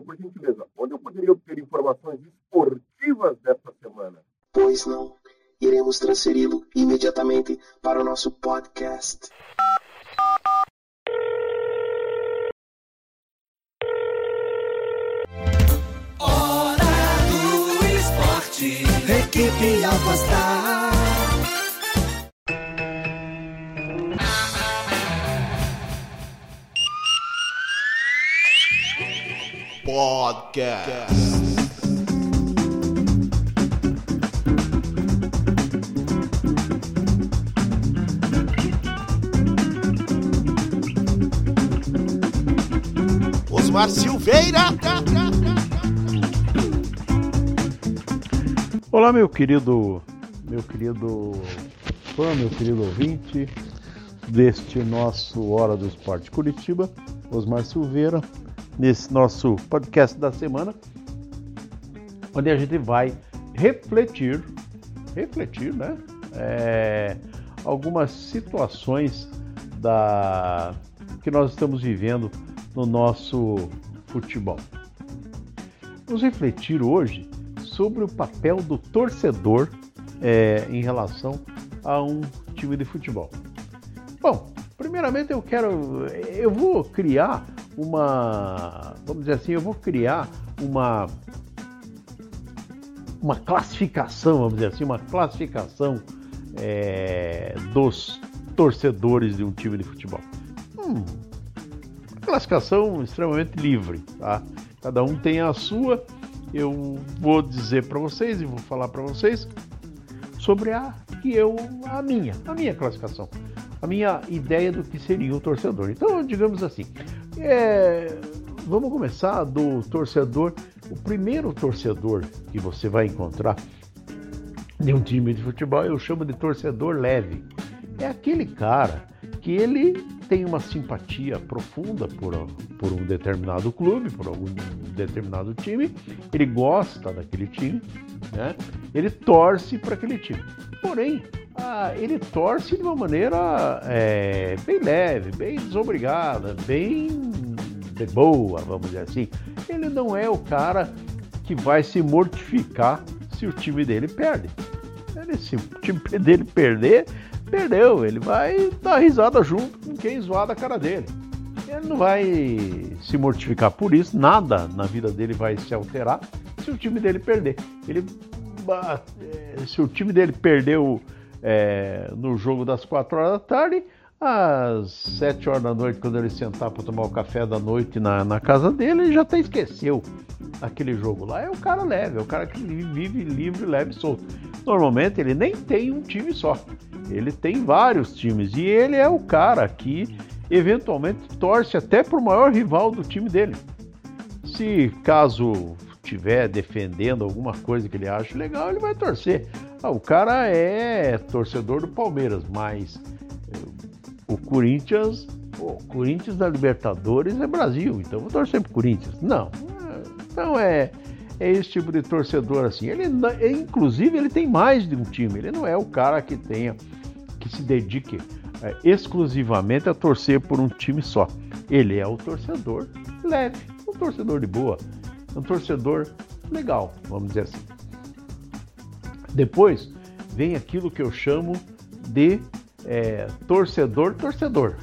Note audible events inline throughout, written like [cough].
Por gentileza, onde eu poderia obter informações esportivas desta semana? Pois não. Iremos transferi-lo imediatamente para o nosso podcast. Hora do esporte. Equipe Alpastar. Podcast. Osmar Silveira. Olá, meu querido, meu querido fã, meu querido ouvinte deste nosso Hora do Esporte Curitiba, Osmar Silveira, nesse nosso podcast da semana, onde a gente vai refletir, refletir, né? É, algumas situações da que nós estamos vivendo no nosso futebol. Vamos refletir hoje sobre o papel do torcedor é, em relação a um time de futebol. Bom, primeiramente eu quero, eu vou criar uma, vamos dizer assim, eu vou criar uma uma classificação, vamos dizer assim, uma classificação é, dos torcedores de um time de futebol. Hum, uma classificação extremamente livre, tá? Cada um tem a sua. Eu vou dizer para vocês e vou falar para vocês sobre a que eu a minha, a minha classificação, a minha ideia do que seria o torcedor. Então, digamos assim, é, vamos começar do torcedor. O primeiro torcedor que você vai encontrar de um time de futebol eu chamo de torcedor leve. É aquele cara que ele tem uma simpatia profunda por, por um determinado clube, por algum determinado time, ele gosta daquele time, né? ele torce para aquele time. Porém, ah, ele torce de uma maneira é, bem leve, bem desobrigada, bem de boa, vamos dizer assim. Ele não é o cara que vai se mortificar se o time dele perde. Ele, se o time [laughs] dele perder, perdeu. Ele vai dar risada junto com quem zoar da cara dele. Ele não vai se mortificar por isso, nada na vida dele vai se alterar se o time dele perder. Ele, se o time dele perdeu é, no jogo das 4 horas da tarde, às 7 horas da noite, quando ele sentar para tomar o café da noite na, na casa dele, ele já até esqueceu aquele jogo lá. É o cara leve, é o cara que vive livre, leve e solto. Normalmente ele nem tem um time só. Ele tem vários times e ele é o cara que eventualmente torce até para o maior rival do time dele. Se caso tiver defendendo alguma coisa que ele acha legal, ele vai torcer. Ah, o cara é torcedor do Palmeiras, mas eh, o Corinthians, o Corinthians da Libertadores é Brasil, então vou torcer pro Corinthians. Não. Então é é esse tipo de torcedor assim. Ele, inclusive, ele tem mais de um time. Ele não é o cara que tenha que se dedique é, exclusivamente a torcer por um time só. Ele é o torcedor leve, um torcedor de boa, um torcedor legal, vamos dizer assim. Depois vem aquilo que eu chamo de é, torcedor torcedor,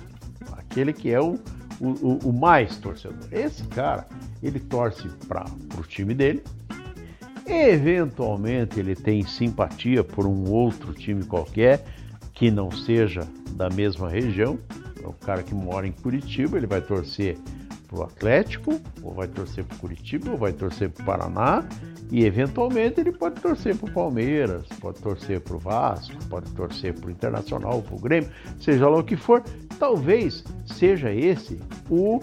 aquele que é o, o, o mais torcedor. Esse cara, ele torce para o time dele, eventualmente ele tem simpatia por um outro time qualquer que não seja da mesma região. É o cara que mora em Curitiba, ele vai torcer para o Atlético, ou vai torcer para Curitiba, ou vai torcer para o Paraná, e eventualmente ele pode torcer para o Palmeiras, pode torcer para o Vasco, pode torcer para o Internacional, para o Grêmio, seja lá o que for. Talvez seja esse o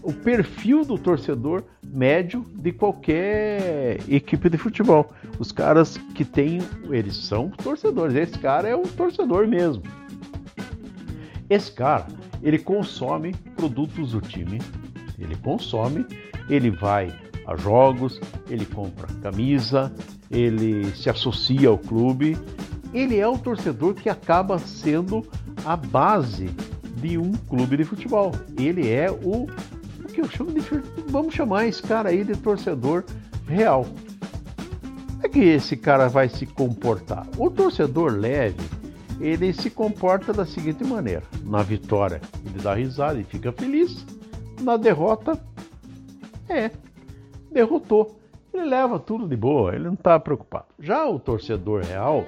o perfil do torcedor médio de qualquer equipe de futebol. Os caras que têm, eles são torcedores. Esse cara é um torcedor mesmo. Esse cara, ele consome produtos do time, ele consome, ele vai a jogos, ele compra camisa, ele se associa ao clube. Ele é o torcedor que acaba sendo a base de um clube de futebol. Ele é o que eu chamo de. Vamos chamar esse cara aí de torcedor real. É que esse cara vai se comportar. O torcedor leve, ele se comporta da seguinte maneira: na vitória, ele dá risada e fica feliz, na derrota, é, derrotou. Ele leva tudo de boa, ele não está preocupado. Já o torcedor real,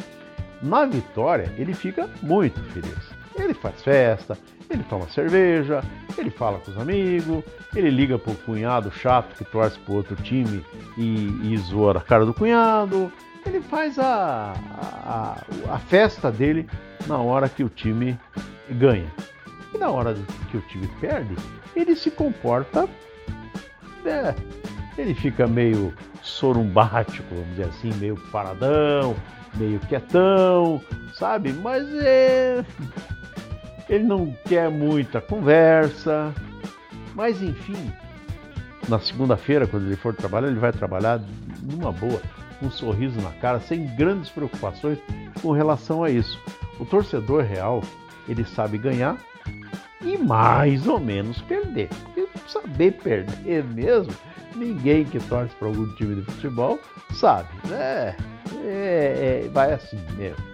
na vitória, ele fica muito feliz. Ele faz festa, ele toma cerveja, ele fala com os amigos, ele liga pro cunhado chato que torce pro outro time e, e zoa a cara do cunhado. Ele faz a, a, a festa dele na hora que o time ganha. E na hora que o time perde, ele se comporta. É, ele fica meio sorumbático, vamos dizer assim, meio paradão, meio quietão, sabe? Mas é ele não quer muita conversa, mas enfim, na segunda-feira, quando ele for trabalhar, ele vai trabalhar numa boa, um sorriso na cara, sem grandes preocupações com relação a isso. O torcedor real, ele sabe ganhar e mais ou menos perder. Porque saber perder mesmo, ninguém que torce para algum time de futebol sabe. É, é, é vai assim mesmo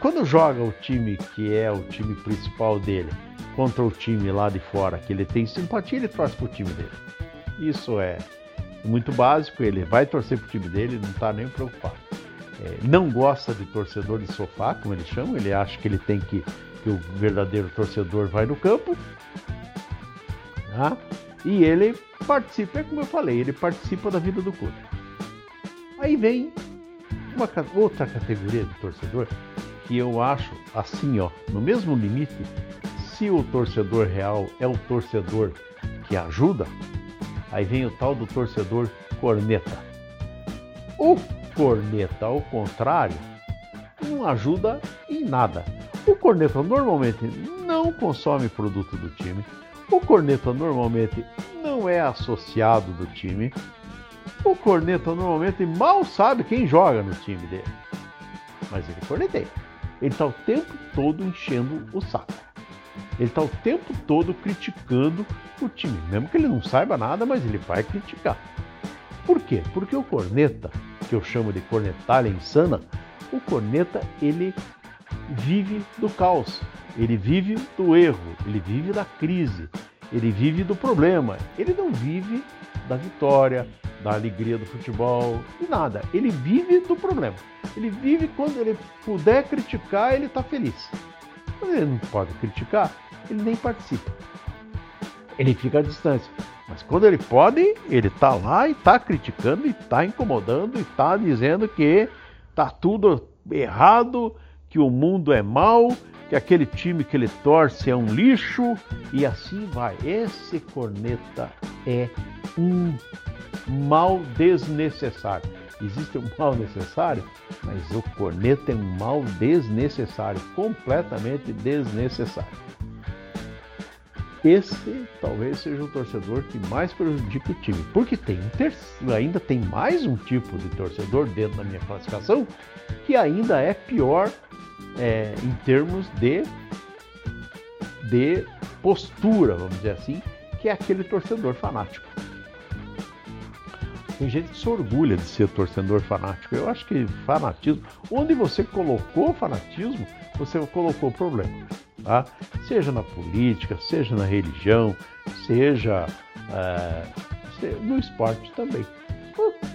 quando joga o time que é o time principal dele contra o time lá de fora que ele tem simpatia, ele torce pro time dele. Isso é muito básico, ele vai torcer pro time dele, não está nem preocupado. É, não gosta de torcedor de sofá, como eles chamam, ele acha que ele tem que, que o verdadeiro torcedor vai no campo. Tá? E ele participa, é como eu falei, ele participa da vida do clube. Aí vem uma outra categoria de torcedor que eu acho assim, ó, no mesmo limite, se o torcedor real é o torcedor que ajuda, aí vem o tal do torcedor corneta. O corneta, ao contrário, não ajuda em nada. O corneta normalmente não consome produto do time. O corneta normalmente não é associado do time. O corneta normalmente mal sabe quem joga no time dele. Mas ele corneteia. Ele está o tempo todo enchendo o saco. Ele está o tempo todo criticando o time, mesmo que ele não saiba nada, mas ele vai criticar. Por quê? Porque o corneta, que eu chamo de cornetalha insana, o corneta ele vive do caos, ele vive do erro, ele vive da crise, ele vive do problema, ele não vive da vitória, da alegria do futebol e nada. Ele vive do problema. Ele vive quando ele puder criticar, ele está feliz. Quando ele não pode criticar, ele nem participa. Ele fica à distância. Mas quando ele pode, ele está lá e está criticando, e está incomodando, e está dizendo que está tudo errado, que o mundo é mau, que aquele time que ele torce é um lixo, e assim vai. Esse corneta é um mal desnecessário. Existe um mal necessário, mas o corneta é um mal desnecessário, completamente desnecessário. Esse talvez seja o torcedor que mais prejudica o time, porque tem um ainda tem mais um tipo de torcedor dentro da minha classificação que ainda é pior é, em termos de, de postura, vamos dizer assim, que é aquele torcedor fanático. Tem gente que se orgulha de ser torcedor fanático. Eu acho que fanatismo, onde você colocou fanatismo, você colocou problema. Tá? Seja na política, seja na religião, seja é, no esporte também.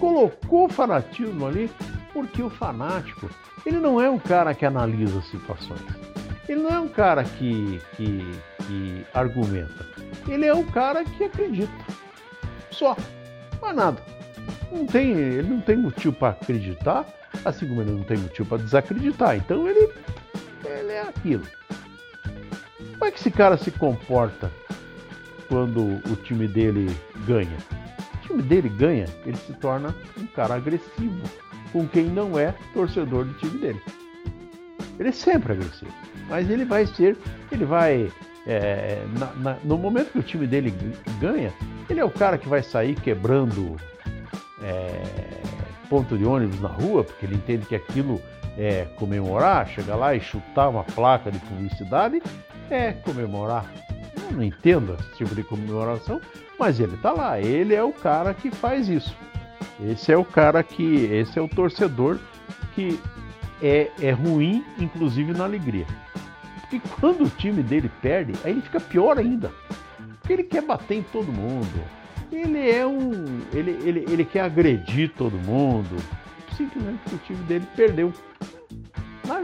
Colocou fanatismo ali porque o fanático ele não é um cara que analisa situações. Ele não é um cara que, que, que argumenta. Ele é um cara que acredita. Só. Mais nada não tem, ele não tem motivo para acreditar, assim como ele não tem motivo para desacreditar. Então ele, ele é aquilo. Como é que esse cara se comporta quando o time dele ganha? O time dele ganha, ele se torna um cara agressivo com quem não é torcedor do time dele. Ele é sempre agressivo, mas ele vai ser, ele vai é, na, na, no momento que o time dele ganha, ele é o cara que vai sair quebrando é, ponto de ônibus na rua, porque ele entende que aquilo é comemorar, chegar lá e chutar uma placa de publicidade é comemorar. não entendo esse tipo de comemoração, mas ele está lá, ele é o cara que faz isso. Esse é o cara que, esse é o torcedor que é, é ruim, inclusive na alegria. Porque quando o time dele perde, aí ele fica pior ainda. Porque ele quer bater em todo mundo. Ele é um. Ele, ele, ele quer agredir todo mundo. Simplesmente porque o time dele perdeu.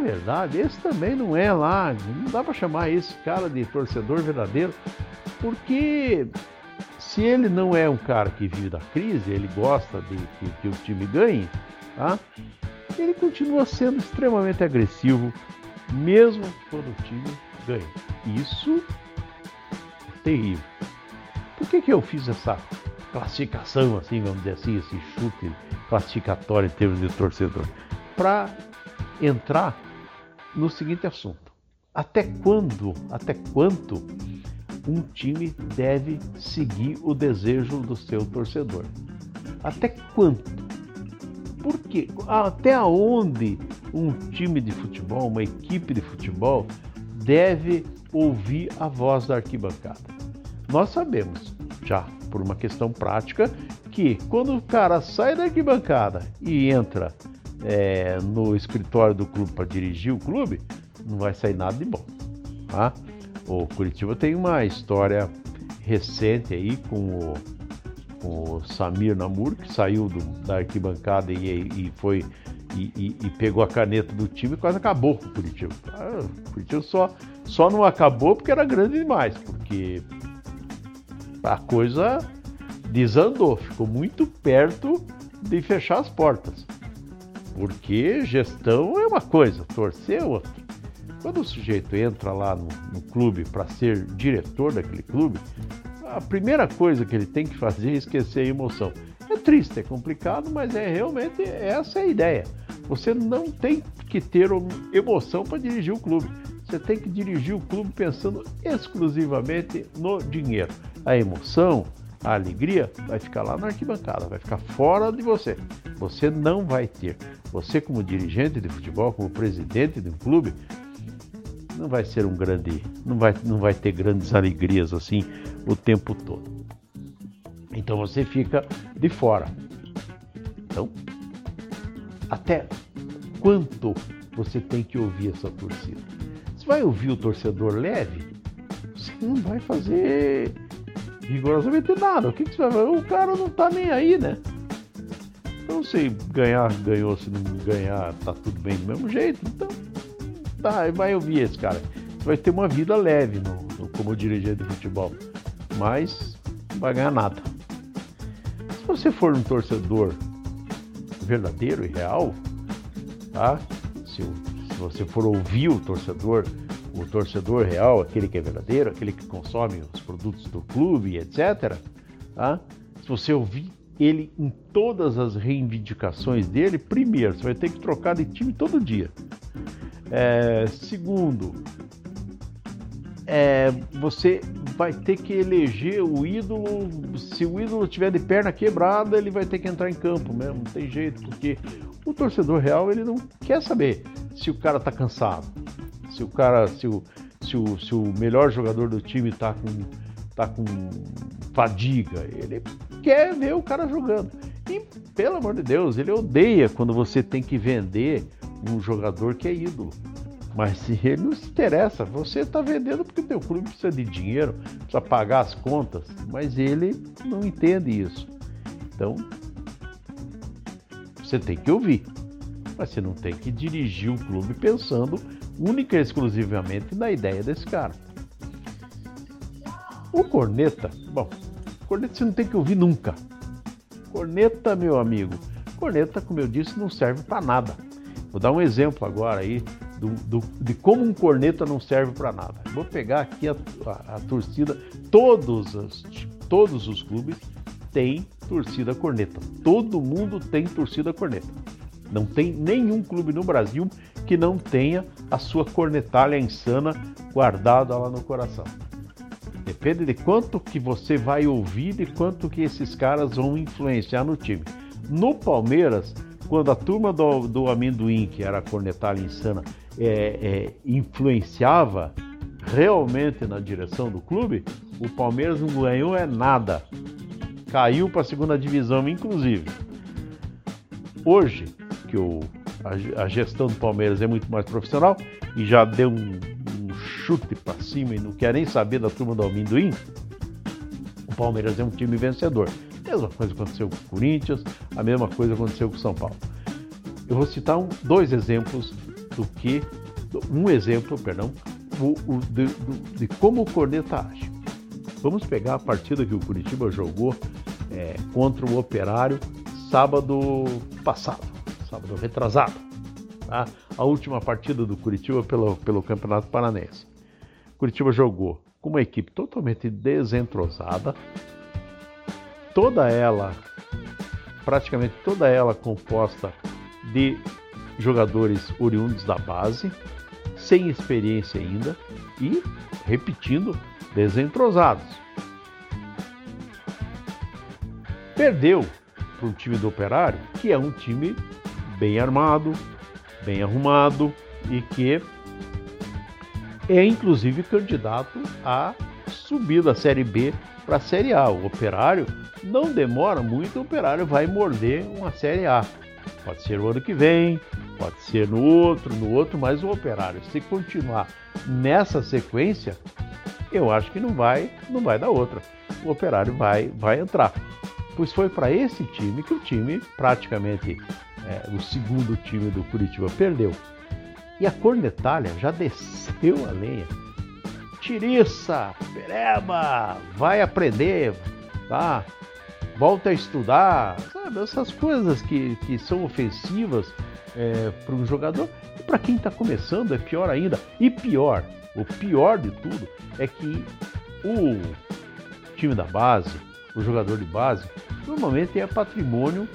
Verdade, esse também não é lá. Não dá para chamar esse cara de torcedor verdadeiro. Porque se ele não é um cara que vive da crise, ele gosta de que, que o time ganhe, tá? ele continua sendo extremamente agressivo, mesmo quando o time ganha. Isso é terrível. Por que, que eu fiz essa classificação, assim, vamos dizer assim, esse chute classificatório em termos de torcedor? Para entrar no seguinte assunto. Até quando, até quanto um time deve seguir o desejo do seu torcedor? Até quanto? Por quê? Até onde um time de futebol, uma equipe de futebol, deve ouvir a voz da arquibancada? Nós sabemos, já por uma questão prática, que quando o cara sai da arquibancada e entra é, no escritório do clube para dirigir o clube, não vai sair nada de bom. Tá? O Curitiba tem uma história recente aí com o com o Samir Namur, que saiu do, da arquibancada e, e foi e, e, e, pegou a caneta do time e quase acabou com o Curitiba. Ah, o Curitiba só, só não acabou porque era grande demais, porque a coisa desandou, ficou muito perto de fechar as portas. Porque gestão é uma coisa, torcer é outra. Quando o sujeito entra lá no, no clube para ser diretor daquele clube, a primeira coisa que ele tem que fazer é esquecer a emoção. É triste, é complicado, mas é realmente essa é a ideia. Você não tem que ter emoção para dirigir o clube. Você tem que dirigir o clube pensando exclusivamente no dinheiro. A emoção, a alegria vai ficar lá na arquibancada, vai ficar fora de você. Você não vai ter. Você, como dirigente de futebol, como presidente de um clube, não vai ser um grande, não vai, não vai ter grandes alegrias assim o tempo todo. Então você fica de fora. Então, até quanto você tem que ouvir essa torcida? Você vai ouvir o torcedor leve? Você não vai fazer rigorosamente nada. O que, que você vai fazer? O cara não tá nem aí, né? Então se ganhar, ganhou, se não ganhar, tá tudo bem do mesmo jeito. Então tá, vai ouvir esse cara. Vai ter uma vida leve no, no, como dirigente de futebol, mas não vai ganhar nada. Se você for um torcedor verdadeiro e real, tá? Se, se você for ouvir o torcedor, o torcedor real, aquele que é verdadeiro, aquele que consome os produtos do clube, etc. Tá? Se você ouvir ele em todas as reivindicações dele, primeiro, você vai ter que trocar de time todo dia. É, segundo, é, você vai ter que eleger o ídolo. Se o ídolo tiver de perna quebrada, ele vai ter que entrar em campo mesmo. Não tem jeito, porque o torcedor real ele não quer saber se o cara está cansado, se o cara, se o, se o, se o melhor jogador do time está com, tá com fadiga. Ele quer ver o cara jogando. E pelo amor de Deus, ele odeia quando você tem que vender um jogador que é ídolo. Mas se ele não se interessa, você está vendendo porque o teu clube precisa de dinheiro, precisa pagar as contas, mas ele não entende isso. Então, você tem que ouvir, mas você não tem que dirigir o clube pensando única e exclusivamente na ideia desse cara. O corneta, bom, corneta você não tem que ouvir nunca. Corneta, meu amigo, corneta, como eu disse, não serve para nada. Vou dar um exemplo agora aí do, do, de como um corneta não serve para nada. Vou pegar aqui a, a, a torcida, todos, as, todos os clubes têm torcida corneta. Todo mundo tem torcida corneta. Não tem nenhum clube no Brasil que não tenha a sua cornetalha insana guardada lá no coração. Depende de quanto que você vai ouvir, de quanto que esses caras vão influenciar no time. No Palmeiras, quando a turma do, do amendoim, que era a cornetalha insana, é, é, influenciava, realmente na direção do clube, o Palmeiras não ganhou é nada. Caiu para a segunda divisão, inclusive. Hoje, que o, a, a, gestão do Palmeiras é muito mais profissional e já deu um, um chute para cima e não quer nem saber da turma do amendoim, o Palmeiras é um time vencedor. A mesma coisa aconteceu com o Corinthians, a mesma coisa aconteceu com o São Paulo. Eu vou citar um, dois exemplos do que, um exemplo, perdão, o, o, de, de, como o Corneta age. Vamos pegar a partida que o Curitiba jogou é, contra o Operário sábado passado, sábado retrasado. Tá? A última partida do Curitiba pelo, pelo Campeonato Paranense. Curitiba jogou com uma equipe totalmente desentrosada, toda ela, praticamente toda ela composta de jogadores oriundos da base, sem experiência ainda e, repetindo, desentrosados. Perdeu para um time do Operário, que é um time bem armado, bem arrumado e que é inclusive candidato a subir da Série B para a Série A. O Operário não demora muito, o Operário vai morder uma Série A. Pode ser o ano que vem, pode ser no outro, no outro, mas o Operário, se continuar nessa sequência, eu acho que não vai, não vai dar outra. O Operário vai, vai entrar. Pois foi para esse time que o time, praticamente é, o segundo time do Curitiba, perdeu. E a cornetalha já desceu a lenha. Tiriça, pereba, vai aprender, tá? volta a estudar, sabe? Essas coisas que, que são ofensivas é, para um jogador. E para quem está começando é pior ainda. E pior, o pior de tudo é que o time da base, o jogador de base, normalmente é patrimônio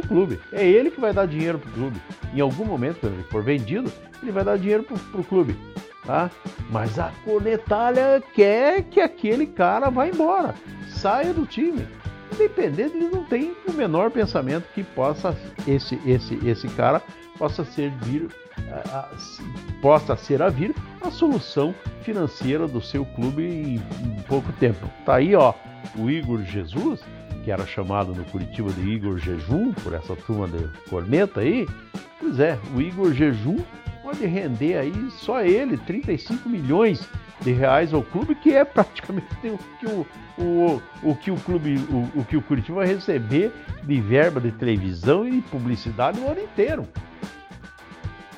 do clube. É ele que vai dar dinheiro para o clube. Em algum momento, quando ele for vendido, ele vai dar dinheiro para o clube. Tá? Mas a cornetalha quer que aquele cara vá embora, saia do time independente, ele não tem o menor pensamento que possa esse esse esse cara possa ser vir a, a, possa ser a vir a solução financeira do seu clube em, em pouco tempo. Tá aí, ó, o Igor Jesus, que era chamado no Curitiba de Igor Jejum por essa turma de corneta aí. Pois é, o Igor Jejum pode render aí só ele 35 milhões de reais ao clube, que é praticamente o que o, o, o que o clube, o, o que o Curitiba vai receber de verba de televisão e publicidade o ano inteiro.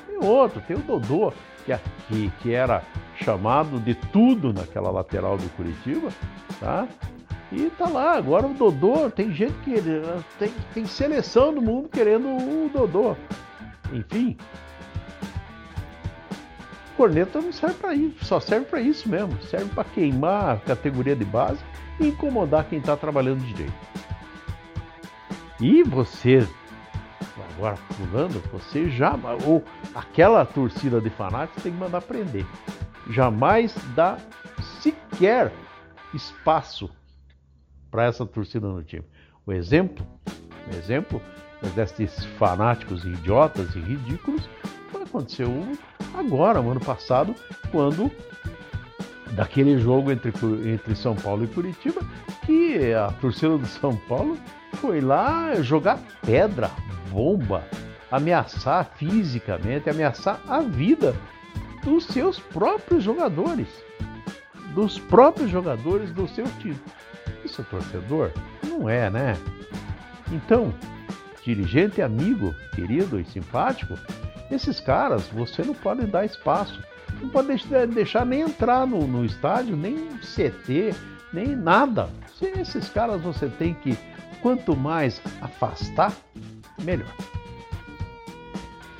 Tem outro, tem o Dodô, que, que, que era chamado de tudo naquela lateral do Curitiba, tá? E tá lá, agora o Dodô, tem gente que tem, tem seleção do mundo querendo o Dodô. Enfim, corneta não serve para isso, só serve para isso mesmo. Serve para queimar a categoria de base e incomodar quem está trabalhando direito. E você, agora pulando, você já. Ou aquela torcida de fanáticos tem que mandar prender. Jamais dá sequer espaço para essa torcida no time. O exemplo, o exemplo desses fanáticos idiotas e ridículos aconteceu agora, no ano passado, quando daquele jogo entre, entre São Paulo e Curitiba, que a torcida do São Paulo foi lá jogar pedra, bomba, ameaçar fisicamente, ameaçar a vida dos seus próprios jogadores, dos próprios jogadores do seu time. Isso torcedor? Não é, né? Então, dirigente amigo, querido e simpático, esses caras você não pode dar espaço. Não pode deixar nem entrar no, no estádio, nem CT, nem nada. Se esses caras você tem que, quanto mais afastar, melhor.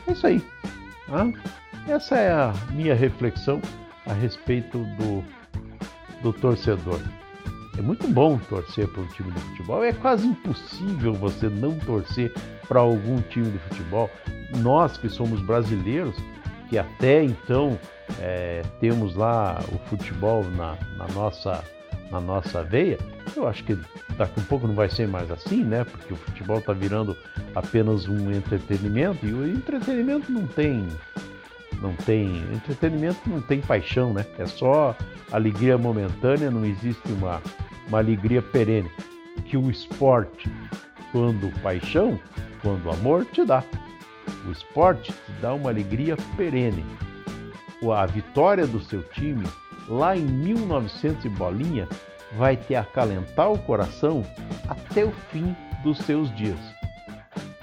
É isso aí. Tá? Essa é a minha reflexão a respeito do, do torcedor. É muito bom torcer para um time de futebol. É quase impossível você não torcer para algum time de futebol. Nós que somos brasileiros, que até então é, temos lá o futebol na, na, nossa, na nossa veia, eu acho que daqui a um pouco não vai ser mais assim, né? Porque o futebol está virando apenas um entretenimento e o entretenimento não tem não tem entretenimento, não tem paixão, né? É só alegria momentânea, não existe uma, uma alegria perene. Que o esporte, quando paixão, quando amor, te dá. O esporte te dá uma alegria perene. A vitória do seu time, lá em 1900 e bolinha, vai te acalentar o coração até o fim dos seus dias.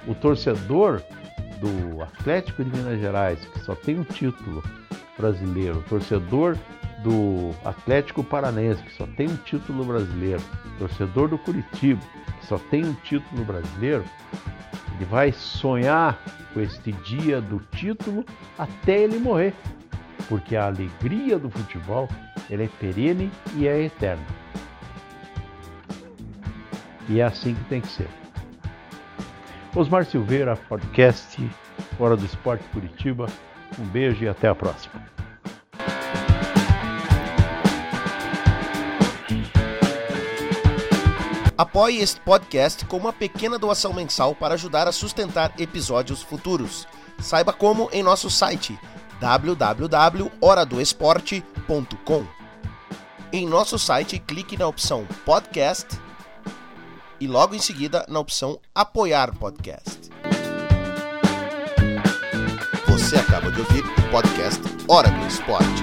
O torcedor do Atlético de Minas Gerais, que só tem um título brasileiro, o torcedor do Atlético Paranense, que só tem um título brasileiro, torcedor do Curitiba, que só tem um título brasileiro, ele vai sonhar com este dia do título até ele morrer, porque a alegria do futebol ela é perene e é eterna. E é assim que tem que ser. Osmar Silveira, podcast Hora do Esporte Curitiba. Um beijo e até a próxima. Apoie este podcast com uma pequena doação mensal para ajudar a sustentar episódios futuros. Saiba como em nosso site www.horadoesporte.com. Em nosso site, clique na opção Podcast e logo em seguida na opção Apoiar Podcast. Você acaba de ouvir o podcast Hora do Esporte.